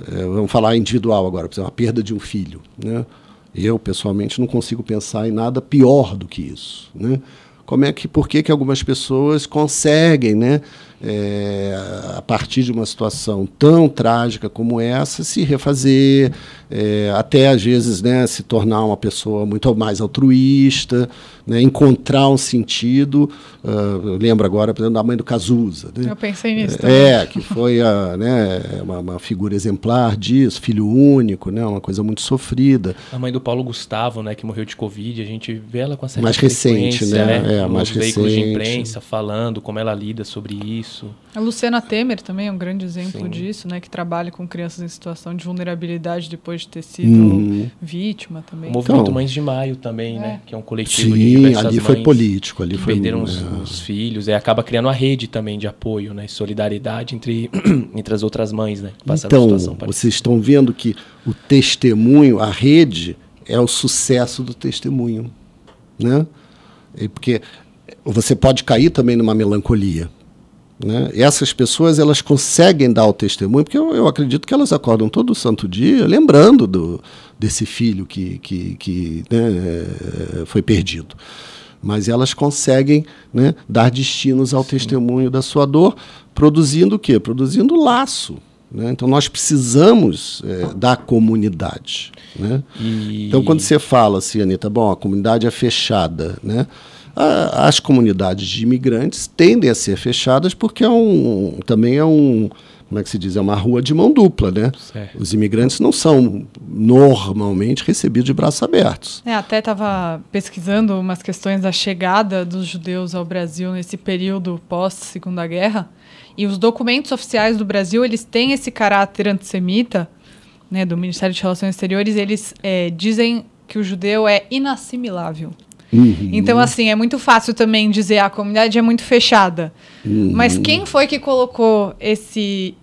é, vamos falar individual agora, por exemplo, a perda de um filho. Né? Eu, pessoalmente, não consigo pensar em nada pior do que isso. Né? Como é que, por que, que algumas pessoas conseguem, né, é, a partir de uma situação tão trágica como essa, se refazer, é, até às vezes né, se tornar uma pessoa muito mais altruísta, né, encontrar um sentido. eu lembro agora, por exemplo, da mãe do Cazuza. Né? Eu pensei nisso também. É, que foi a, né, uma, uma figura exemplar disso, filho único, né, uma coisa muito sofrida. A mãe do Paulo Gustavo, né, que morreu de Covid, a gente vê ela com a certa Mais recente, frequência, né? É, mais veículos de recente. imprensa falando como ela lida sobre isso. A Luciana Temer também é um grande exemplo Sim. disso, né? Que trabalha com crianças em situação de vulnerabilidade depois de ter sido Uhum. vítima O também. movimento Então- Mães de Maio também, É. né, que é um coletivo de Sim, diversas ali foi mães político, ali que foi perderam os, é, os filhos, e acaba criando uma rede também de apoio, né, e solidariedade entre, (clears throat) entre as outras mães, né, Então, situação parecida. vocês estão vendo que o testemunho, a rede, é o sucesso do testemunho. Né? E porque você pode cair também numa melancolia. Né? Essas pessoas elas conseguem dar o testemunho, porque eu, eu acredito que elas acordam todo santo dia lembrando do, desse filho que, que, que né, eh, foi perdido. Mas elas conseguem né, dar destinos ao testemunho da sua dor, produzindo o quê? Produzindo laço. Né? Então nós precisamos eh, da comunidade. Né? E- Então, quando você fala assim, Anitta, bom, a comunidade é fechada, né? A- As comunidades de imigrantes tendem a ser fechadas porque é um, também é um, como é que se diz, é uma rua de mão dupla, né? Certo. Os imigrantes não são normalmente recebidos de braços abertos. É, até estava pesquisando umas questões da chegada dos judeus ao Brasil nesse período pós-Segunda Guerra. E os documentos oficiais do Brasil, eles têm esse caráter antissemita, né, do Ministério de Relações Exteriores, eles é, dizem que o judeu é inassimilável. Uhum. Então, assim, é muito fácil também dizer "Ah, a comunidade é muito fechada. Uhum. Mas quem foi que colocou esse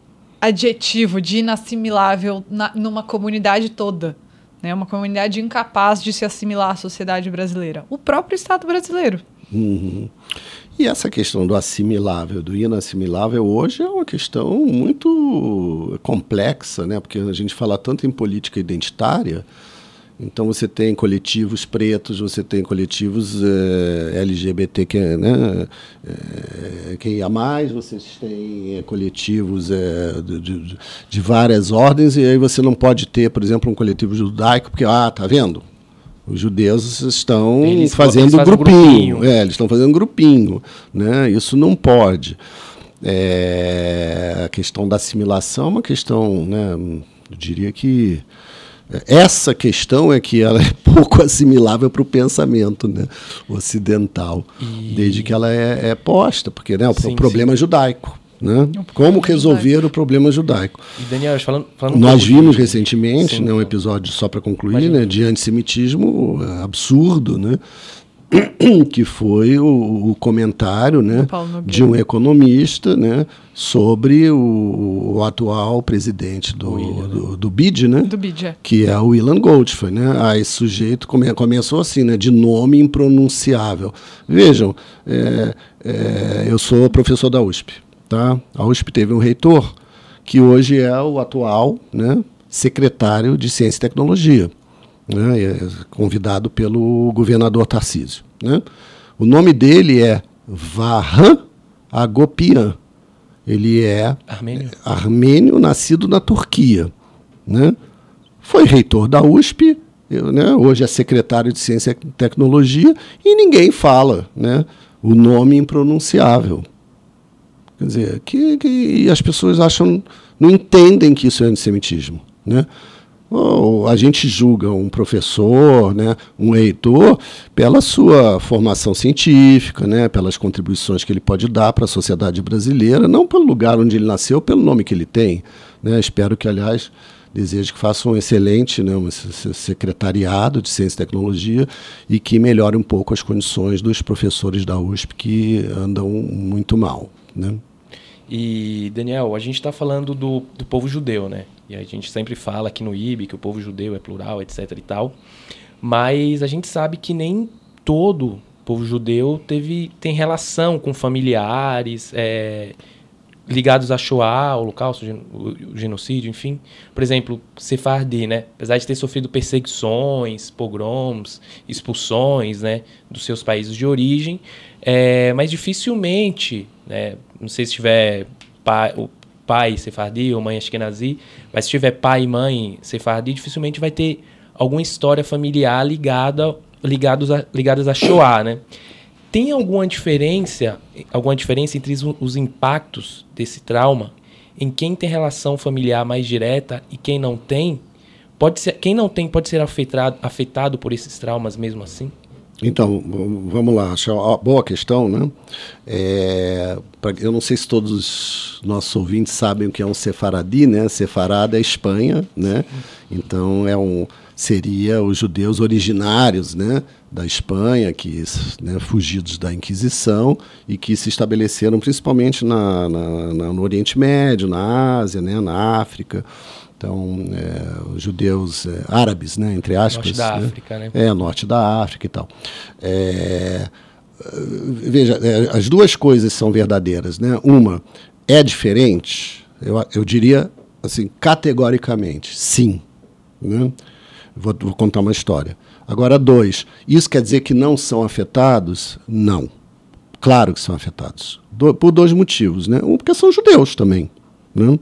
adjetivo de inassimilável na- numa comunidade toda? Né? Uma comunidade incapaz de se assimilar à sociedade brasileira. O próprio Estado brasileiro. Uhum. E essa questão do assimilável, do inassimilável, hoje é uma questão muito complexa, né? porque a gente fala tanto em política identitária Então você tem coletivos pretos, você tem coletivos eh, LGBT que, né, eh, que ia mais, vocês têm eh, coletivos eh, de, de, de, várias ordens, e aí você não pode ter, por exemplo, um coletivo judaico, porque, ah, tá vendo? Os judeus estão eles, fazendo eles grupinho. grupinho. É, eles estão fazendo grupinho. Né? Isso não pode. É, a questão da assimilação é uma questão, né, eu diria que essa questão é que ela (laughs) é pouco assimilável para o pensamento né, ocidental, e... desde que ela é, é posta, porque né, o sim, problema sim. judaico. Né? Como resolver judaico. o problema judaico. E Daniel, falando, falando Nós vimos recentemente né, um episódio, só para concluir, né, de antissemitismo absurdo, né? (coughs) que foi o, o comentário né, de um economista né, sobre o, o atual presidente do, William, do, né? do, BID, né, do BID, é. que é o Ilan Goldfein. Né? Ah, esse sujeito come, começou assim, né, de nome impronunciável. Vejam, é, é, eu sou professor da USP. Tá? A USP teve um reitor que hoje é o atual né, secretário de Ciência e Tecnologia né, é convidado pelo governador Tarcísio. Né? O nome dele é Vahan Agopian. Ele é armênio, armênio nascido na Turquia. Né? Foi reitor da USP, eu, né, hoje é secretário de Ciência e Tecnologia, e ninguém fala né, o nome impronunciável. Quer dizer, que, que as pessoas acham, não entendem que isso é antissemitismo. Né? A gente julga um professor, né, um reitor, pela sua formação científica, né, pelas contribuições que ele pode dar para a sociedade brasileira, não pelo lugar onde ele nasceu, pelo nome que ele tem. Né. Espero que, aliás, desejo que faça um excelente né, um secretariado de Ciência e Tecnologia e que melhore um pouco as condições dos professores da USP que andam muito mal. Né. E, Daniel, a gente está falando do, do povo judeu, né? E a gente sempre fala aqui no IB que o povo judeu é plural, etc e tal. Mas a gente sabe que nem todo povo judeu teve, tem relação com familiares é, ligados a Shoah, Holocausto, o genocídio, enfim. Por exemplo, Sefardi, né? Apesar de ter sofrido perseguições, pogroms, expulsões, né, dos seus países de origem, é, mas dificilmente, né, não sei se tiver pai, pai sefardi ou mãe ashkenazi, mas se tiver pai e mãe sefardi, dificilmente vai ter alguma história familiar ligada ligados a, ligadas a Shoah, né? Tem alguma diferença, alguma diferença entre os, os impactos desse trauma em quem tem relação familiar mais direta e quem não tem? Pode ser, quem não tem pode ser afetado, afetado por esses traumas mesmo assim? Então, vamos lá, boa questão, né? É, eu não sei se todos os nossos ouvintes sabem o que é um sefaradi, né? Sefarada é Espanha, né? Então é um seria os judeus originários, né, da Espanha, que né, fugidos da Inquisição e que se estabeleceram principalmente na, na, na no Oriente Médio, na Ásia, né, na África. Então, é, os judeus é, árabes, né, entre aspas. Norte da né? África, né? É, norte da África e tal. É, veja, é, as duas coisas são verdadeiras. Né? Uma, é diferente? Eu, eu diria, assim, categoricamente, sim. Né? Vou, vou contar uma história. Agora, dois, isso quer dizer que não são afetados? Não. Claro que são afetados. Do, por dois motivos. Né? Um, porque são judeus também. Né?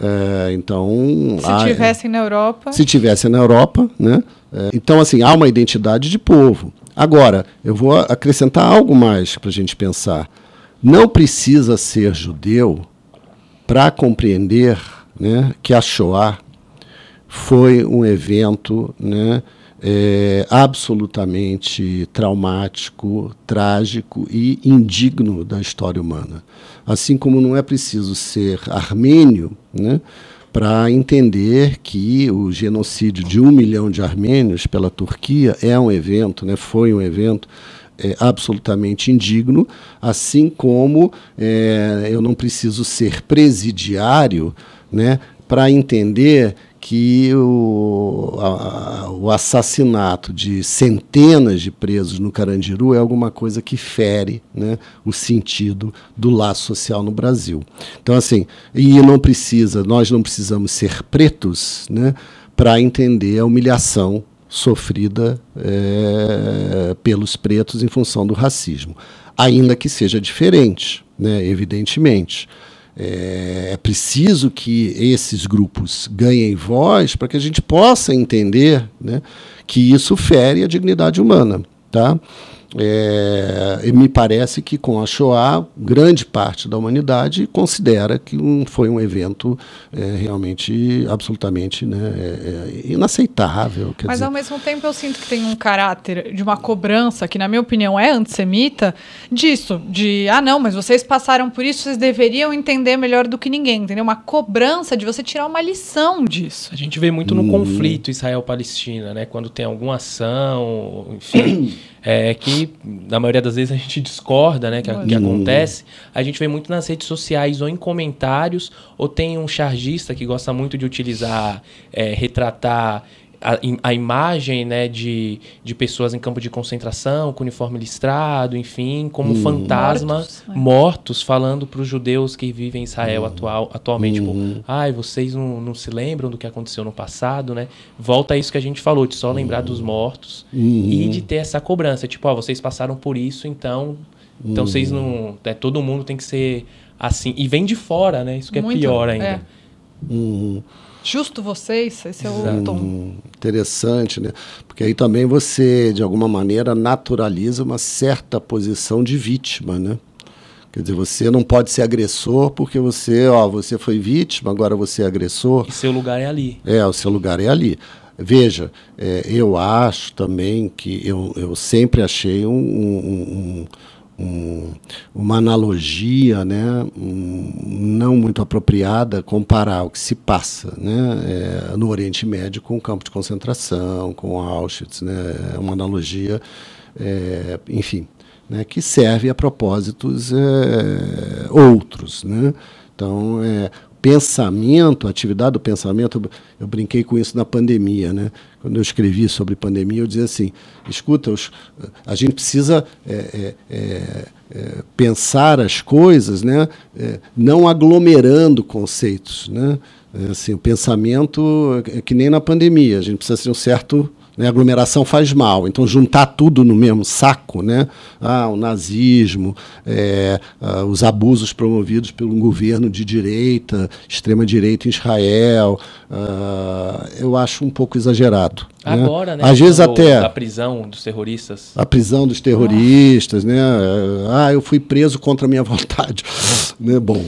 É, então, se há, tivessem na Europa, se tivessem na Europa, né? É, então assim há uma identidade de povo. Agora eu vou acrescentar algo mais para a gente pensar. Não precisa ser judeu para compreender, né, que a Shoah foi um evento, né, é, absolutamente traumático, trágico e indigno da história humana. Assim como não é preciso ser armênio né, para entender que o genocídio de um milhão de armênios pela Turquia é um evento, né, foi um evento é, absolutamente indigno, assim como é, eu não preciso ser presidiário né, para entender que o, a, o assassinato de centenas de presos no Carandiru é alguma coisa que fere né, o sentido do laço social no Brasil. Então, assim, e não precisa, nós não precisamos ser pretos né, para entender a humilhação sofrida é, pelos pretos em função do racismo, ainda que seja diferente, né, evidentemente. É, é preciso que esses grupos ganhem voz para que a gente possa entender né, que isso fere a dignidade humana. Tá? É, e me parece que com a Shoah, grande parte da humanidade considera que um, foi um evento é, realmente absolutamente né, é, é inaceitável. Mas dizer... ao mesmo tempo eu sinto que tem um caráter de uma cobrança, que na minha opinião é antissemita, disso, de ah não, mas vocês passaram por isso, vocês deveriam entender melhor do que ninguém, entendeu? Uma cobrança de você tirar uma lição disso. A gente vê muito no hum. conflito Israel-Palestina, né? Quando tem alguma ação, enfim. (coughs) é, que na maioria das vezes a gente discorda, né, que, que acontece, a gente vê muito nas redes sociais ou em comentários, ou tem um chargista que gosta muito de utilizar, é, retratar a, a, imagem né, de, de pessoas em campo de concentração, com uniforme listrado, enfim, como uhum. fantasma, mortos, né? mortos falando para os judeus que vivem em Israel uhum. atual, atualmente. Uhum. Tipo, ai, vocês não, não se lembram do que aconteceu no passado, né? Volta a isso que a gente falou, de só lembrar dos mortos e uhum. de ter essa cobrança. Tipo, ó, vocês passaram por isso, então. Então vocês não. É, todo mundo tem que ser assim. E vem de fora, né? Isso que é Muito, pior ainda. É. Justo vocês, esse é o tom. Interessante, né? Porque aí também você, de alguma maneira, naturaliza uma certa posição de vítima, né? Quer dizer, você não pode ser agressor porque você, ó, você foi vítima, agora você é agressor. E seu lugar é ali. É, o seu lugar é ali. Veja, é, eu acho também que eu, eu sempre achei um, um, um um, uma analogia né, um, não muito apropriada comparar o que se passa né, é, no Oriente Médio com o campo de concentração, com Auschwitz. Né, é uma analogia, é, enfim, né, que serve a propósitos é, outros. Né? Então, é, pensamento, atividade do pensamento, eu brinquei com isso na pandemia, né? Quando eu escrevi sobre pandemia, eu dizia assim: escuta, os, a gente precisa é, é, é, é pensar as coisas, né? É, não aglomerando conceitos, né? É, assim, o pensamento é que nem na pandemia, a gente precisa ter um certo né? Aglomeração faz mal. Então, juntar tudo no mesmo saco, né? ah, o nazismo, é, ah, os abusos promovidos pelo governo de direita, extrema-direita em Israel, ah, eu acho um pouco exagerado. Né? Agora, né? Às vezes até a prisão dos terroristas. A prisão dos terroristas, né? Ah, eu fui preso contra a minha (laughs) vontade. né? Bom.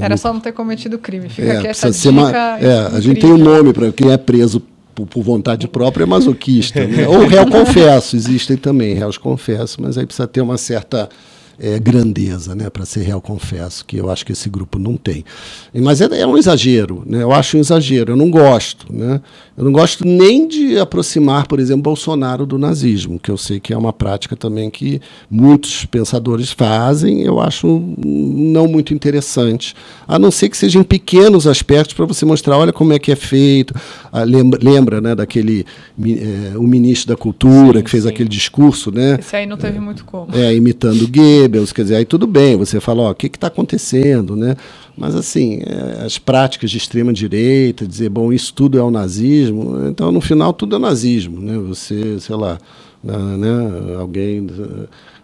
É, Era só não ter cometido crime. Fica é, aqui essa dica. Uma, é, a gente tem um nome para quem é preso por, por, vontade própria é masoquista. Né? Ou réu confesso, existem também réus confesso, mas aí precisa ter uma certa é, grandeza né, para ser real, confesso, que eu acho que esse grupo não tem. Mas é, é, um exagero, né? eu acho um exagero, eu não gosto. Né? Eu não gosto nem de aproximar, por exemplo, Bolsonaro do nazismo, que eu sei que é uma prática também que muitos pensadores fazem, eu acho não muito interessante, a não ser que sejam pequenos aspectos para você mostrar, olha como é que é feito. Ah, lembra, lembra né, daquele é, o ministro da Cultura sim, que fez sim. aquele discurso, né? Esse aí não teve muito como. É, imitando Goebbels, quer dizer, aí tudo bem, você fala, ó, o que está acontecendo, né? Mas, assim, é, as práticas de extrema-direita, dizer, bom, isso tudo é o nazismo, então, no final, tudo é nazismo, né? Você, sei lá, né, né alguém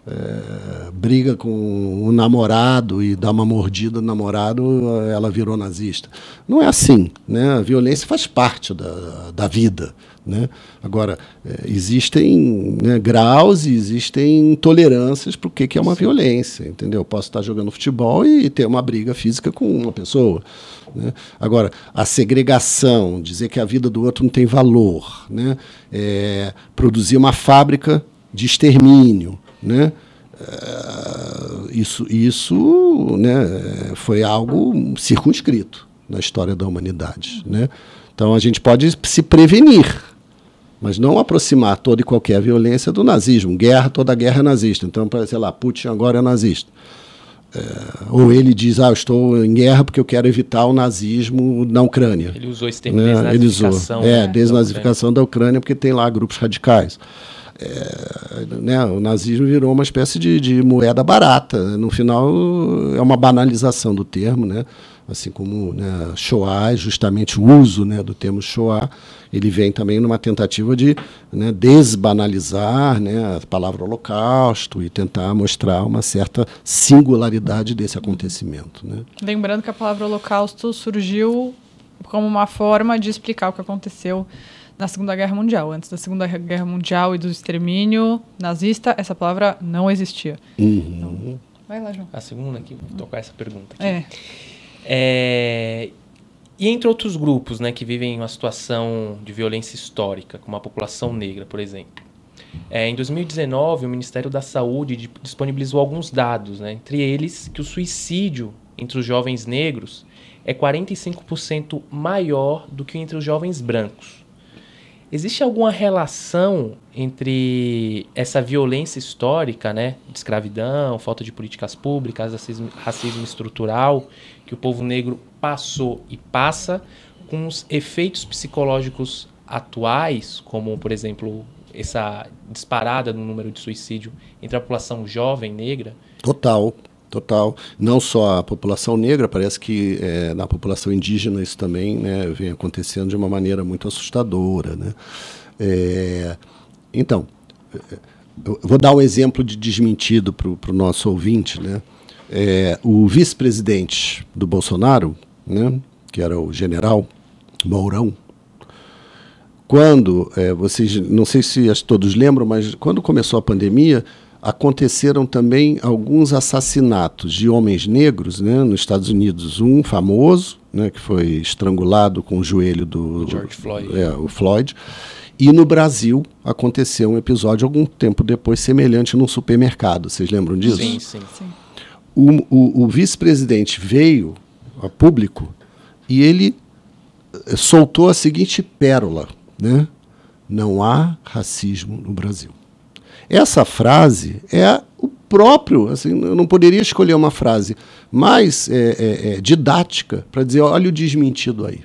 é, briga com um namorado e dá uma mordida no namorado, ela virou nazista. Não é assim, né? A violência faz parte da, da vida, né? Agora, é, existem né, graus e existem tolerâncias para o que, que é uma violência, entendeu? Eu posso estar jogando futebol e ter uma briga física com uma pessoa. Né? Agora, a segregação, dizer que a vida do outro não tem valor, né? É, produzir uma fábrica de extermínio, né? É, isso isso né, foi algo circunscrito na história da humanidade. Né? Então a gente pode se prevenir mas não aproximar toda e qualquer violência do nazismo. Guerra, toda guerra é nazista. Então, sei lá, Putin agora é nazista. É, ou ele diz, ah, eu estou em guerra porque eu quero evitar o nazismo na Ucrânia. Ele usou esse termo, né? desnazificação. Ele usou, é, desnazificação da Ucrânia, porque tem lá grupos radicais. É, né, o nazismo virou uma espécie de, de, moeda barata. No final, é uma banalização do termo, né? assim como né, Shoah, justamente o uso né, do termo Shoah, ele vem também numa tentativa de né, desbanalizar né, a palavra holocausto e tentar mostrar uma certa singularidade desse acontecimento. Né. Lembrando que a palavra holocausto surgiu como uma forma de explicar o que aconteceu na Segunda Guerra Mundial. Antes da Segunda Guerra Mundial e do extermínio nazista, essa palavra não existia. Uhum. Então, vai lá, João. A segunda aqui, vou tocar essa pergunta aqui. É. É, e entre outros grupos né, que vivem uma situação de violência histórica, como a população negra, por exemplo. É, em 2019, o Ministério da Saúde disponibilizou alguns dados, né, entre eles que o suicídio entre os jovens negros é 45% maior do que entre os jovens brancos. Existe alguma relação entre essa violência histórica, né, de escravidão, falta de políticas públicas, racismo, racismo estrutural que o povo negro passou e passa, com os efeitos psicológicos atuais, como, por exemplo, essa disparada no número de suicídio entre a população jovem negra? Total, Total. Não só a população negra, parece que é, na população indígena isso também né, vem acontecendo de uma maneira muito assustadora. Né? É, então, eu vou dar um exemplo de desmentido para o nosso ouvinte. Né? É, o vice-presidente do Bolsonaro, né, que era o general Mourão, quando, é, vocês, não sei se todos lembram, mas quando começou a pandemia, aconteceram também alguns assassinatos de homens negros né, nos Estados Unidos. Um famoso, né, que foi estrangulado com o joelho do George Floyd. É, o Floyd. E no Brasil aconteceu um episódio algum tempo depois semelhante num supermercado. Vocês lembram disso? Sim, sim. sim. O, o, o vice-presidente veio a público e ele eh, soltou a seguinte pérola, né? Não há racismo no Brasil. Essa frase é o próprio, assim, eu não poderia escolher uma frase mais é, é, é, didática para dizer, olha o desmentido aí.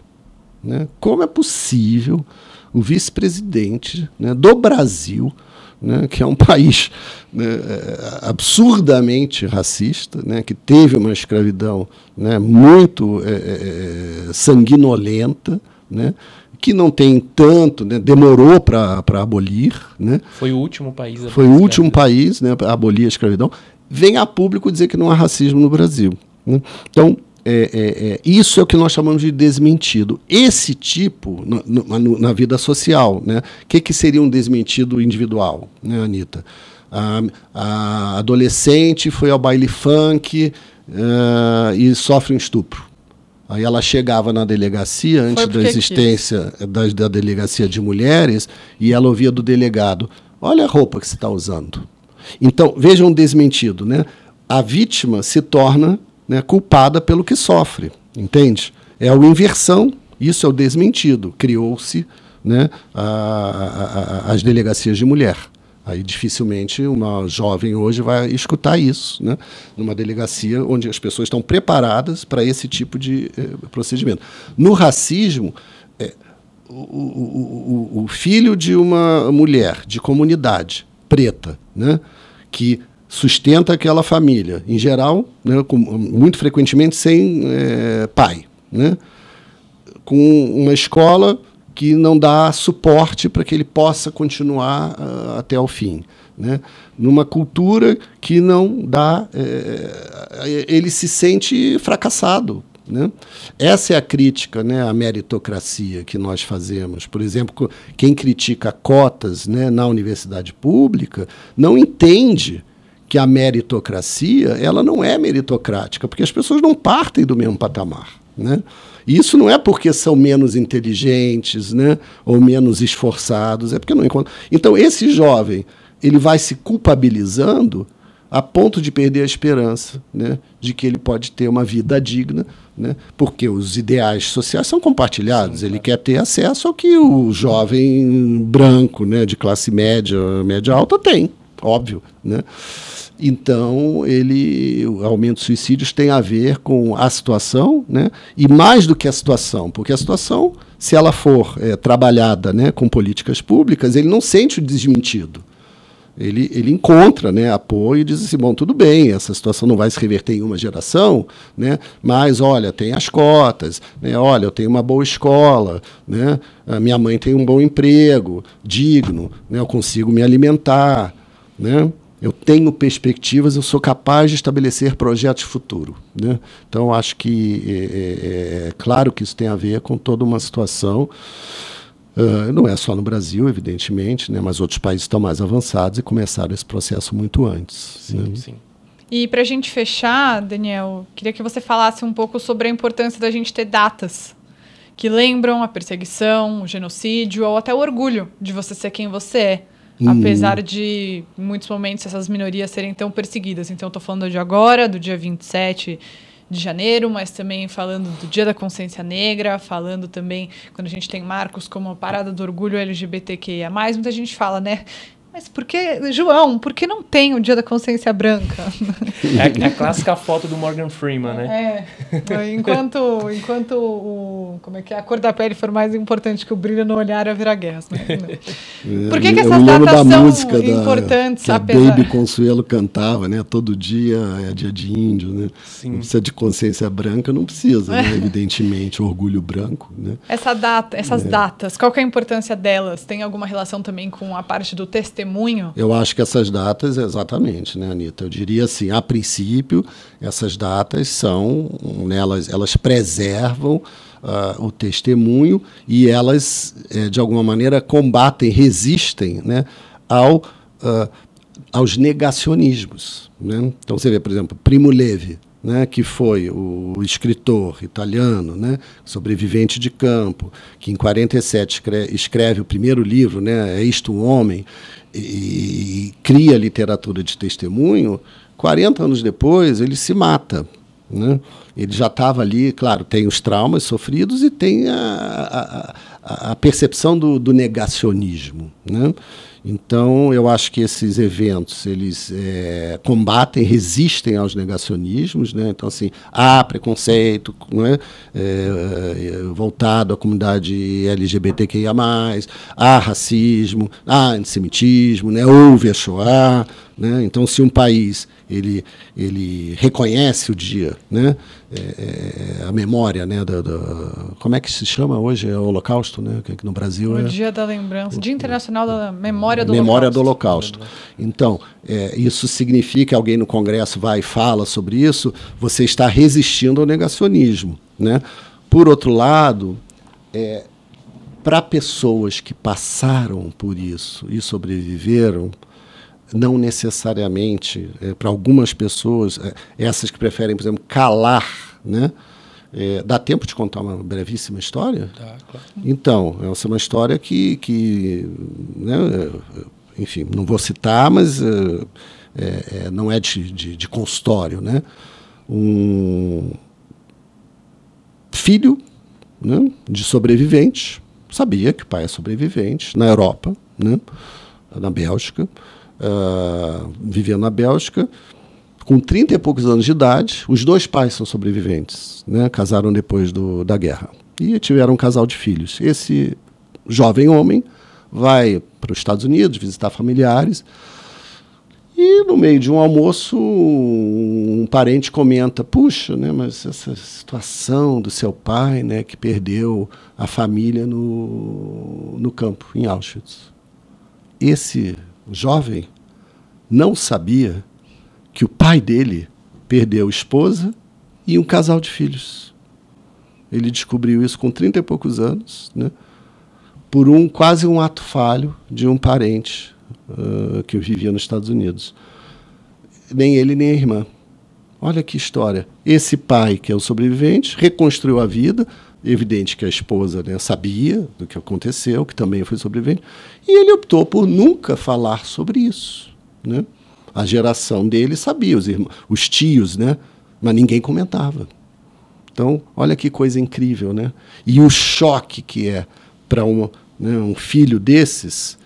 Né? Como é possível o vice-presidente né, do Brasil, né, que é um (laughs) país né, é, absurdamente racista, né, que teve uma escravidão né, muito é, é, sanguinolenta, né, que não tem tanto, né, demorou para abolir. Né, Foi o último país a Foi o último país né, a abolir a escravidão. Vem a público dizer que não há racismo no Brasil. Né? Então, é, é, é, isso é o que nós chamamos de desmentido. Esse tipo, no, na vida social, né? o que, que seria um desmentido individual, né, Anitta? A, a adolescente foi ao baile funk uh, e sofre um estupro. Aí ela chegava na delegacia, antes da existência da, da, delegacia de mulheres, e ela ouvia do delegado: Olha a roupa que você está usando. Então, vejam um desmentido, né? A vítima se torna né, culpada pelo que sofre, entende? É a inversão, isso é o desmentido. Criou-se né, a, a, a, as delegacias de mulher. Aí dificilmente uma jovem hoje vai escutar isso, né? numa delegacia onde as pessoas estão preparadas para esse tipo de eh, procedimento. No racismo, é, o, o, o, o, filho de uma mulher de comunidade preta, né? que sustenta aquela família, em geral, né? Com, muito frequentemente sem é, pai, né? com uma escola que não dá suporte para que ele possa continuar uh, até o fim. Né? Numa cultura que não dá. É, ele se sente fracassado. Né? Essa é a crítica né, à meritocracia que nós fazemos. Por exemplo, quem critica cotas né, na universidade pública não entende que a meritocracia ela não é meritocrática, porque as pessoas não partem do mesmo patamar. Né? E isso não é porque são menos inteligentes, né? Ou menos esforçados, é porque não encontram. Então, esse jovem, ele vai se culpabilizando a ponto de perder a esperança né, de que ele pode ter uma vida digna, né, porque os ideais sociais são compartilhados. Ele quer ter acesso ao que o jovem branco, né, de classe média, média alta, tem, óbvio. Né? Então, ele, o aumento de suicídios tem a ver com a situação, né? e mais do que a situação, porque a situação, se ela for é, trabalhada né, com políticas públicas, ele não sente o desmentido. ele, ele encontra né, apoio e diz assim, bom, tudo bem, essa situação não vai se reverter em uma geração, né, mas olha, tem as cotas, né, olha, eu tenho uma boa escola, né, a minha mãe tem um bom emprego, digno, né, eu consigo me alimentar, né, eu tenho perspectivas, eu sou capaz de estabelecer projetos de futuro. Né? Então, acho que é, é, é claro que isso tem a ver com toda uma situação Uh, não é só no Brasil, evidentemente, né, mas outros países estão mais avançados e começaram esse processo muito antes. Sim, né? sim. E para a gente fechar, Daniel, queria que você falasse um pouco sobre a importância da gente ter datas que lembram a perseguição, o genocídio ou até o orgulho de você ser quem você é. Hum. Apesar de, em muitos momentos, essas minorias serem tão perseguidas. Então, estou falando de agora, do dia 27 de janeiro, mas também falando do Dia da Consciência Negra, falando também quando a gente tem marcos como a Parada do Orgulho LGBTQIA+, muita gente fala, né? Mas por que, João, por que não tem o Dia da Consciência Branca? (laughs) É, é a clássica foto do Morgan Freeman, né? É. Enquanto, enquanto o, como é que é? a cor da pele for mais importante que o brilho no olhar, haverá guerras. Né? Por que, que essas datas são música importantes? Da, que apesar... a Baby Consuelo cantava, né? Todo dia é dia de índio, né? Sim. Não precisa de consciência branca, não precisa, né? (laughs) Evidentemente, orgulho branco, né? Essa data, essas é. datas, qual é a importância delas? Tem alguma relação também com a parte do testemunho? testemunho? Eu acho que essas datas, exatamente, né, Anitta? Eu diria assim, a princípio, essas datas são, né, elas, preservam uh, o testemunho e elas, é, de alguma maneira, combatem, resistem né, ao, uh, aos negacionismos. Né? Então, você vê, por exemplo, Primo Levi, né, que foi o escritor italiano, né, sobrevivente de campo, que em 47 escreve, o primeiro livro, né, É Isto um Homem, e, cria literatura de testemunho, 40 anos depois ele se mata. Né? Ele já estava ali, claro, tem os traumas sofridos e tem a, a, a percepção do, do negacionismo. Né? Então, eu acho que esses eventos eles é, combatem, resistem aos negacionismos. Né? Então, assim, há preconceito né? É, voltado à comunidade LGBTQIA, há racismo, há antissemitismo, né? houve a Shoah. Né? Então, se um país ele, ele reconhece o dia, né? É, é, a memória, né? Da, da, como é que se chama hoje? É o Holocausto, né? Que no Brasil o é... Dia da Lembrança, o, Dia Internacional da Memória do memória Holocausto. do Holocausto. Então, é, isso significa, alguém no Congresso vai e fala sobre isso, você está resistindo ao negacionismo, né? Por outro lado, é, para pessoas que passaram por isso e sobreviveram, não necessariamente, é, para algumas pessoas, é, essas que preferem, por exemplo, calar, né? É, dá tempo de contar uma brevíssima história? Dá, claro. Então, essa é uma história que, que né, enfim, não vou citar, mas é, é, não é de, de, de, consultório. Né? Um filho né, de sobrevivente, sabia que o pai é sobrevivente, na Europa, né, na Bélgica, uh, vivendo na Bélgica, com 30 e poucos anos de idade. Os dois pais são sobreviventes, né? casaram depois do, da guerra. E tiveram um casal de filhos. Esse jovem homem vai para os Estados Unidos visitar familiares. E no meio de um almoço, um parente comenta: Puxa, né, mas essa situação do seu pai, né, que perdeu a família no, no campo, em Auschwitz. Esse jovem não sabia que o pai dele perdeu esposa e um casal de filhos. Ele descobriu isso com 30 e poucos anos, né? por um quase um ato falho de um parente uh, que vivia nos Estados Unidos. Nem ele nem a irmã. Olha que história. Esse pai, que é o sobrevivente, reconstruiu a vida, evidente que a esposa né, sabia do que aconteceu, que também foi sobrevivente, e ele optou por nunca falar sobre isso. Né? A geração dele sabia, os, irmãos, os tios, né? mas ninguém comentava. Então, olha que coisa incrível. Né? E o choque que é para um, né, um filho desses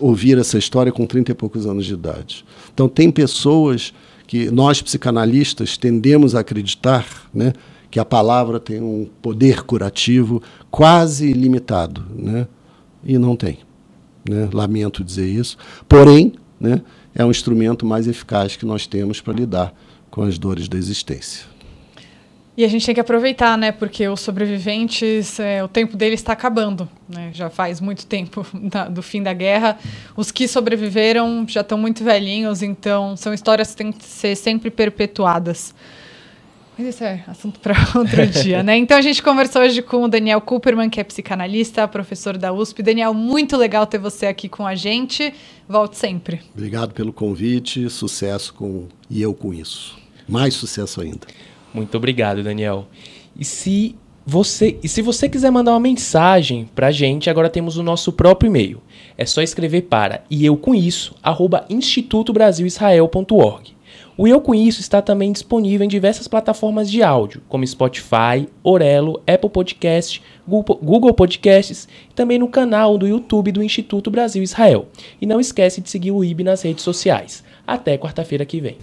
ouvir essa história com 30 e poucos anos de idade. Então, tem pessoas que nós, psicanalistas, tendemos a acreditar né, que a palavra tem um poder curativo quase ilimitado, né? e não tem. Né? Lamento dizer isso. Porém, né, é um instrumento mais eficaz que nós temos para lidar com as dores da existência. E a gente tem que aproveitar, né? Porque os sobreviventes, é, o tempo deles está acabando. Né? Já faz muito tempo (laughs) da, do fim da guerra. Os que sobreviveram já estão muito velhinhos, então são histórias que têm que ser sempre perpetuadas. Mas isso é assunto para (laughs) outro dia, né? Então a gente conversou hoje com o Daniel Cooperman, que é psicanalista, professor da USP. Daniel, muito legal ter você aqui com a gente. Volte sempre. Obrigado pelo convite, sucesso com e eu com isso. Mais sucesso ainda. Muito obrigado, Daniel. E se você, e se você quiser mandar uma mensagem pra gente, agora temos o nosso próprio e-mail. É só escrever para e eu com isso, arroba institutobrasilisrael.org. O Eu Com Isso está também disponível em diversas plataformas de áudio, como Spotify, Orelo, Apple Podcast, Google Podcasts e também no canal do YouTube do Instituto Brasil Israel. E não esquece de seguir o IB nas redes sociais. Até quarta-feira que vem.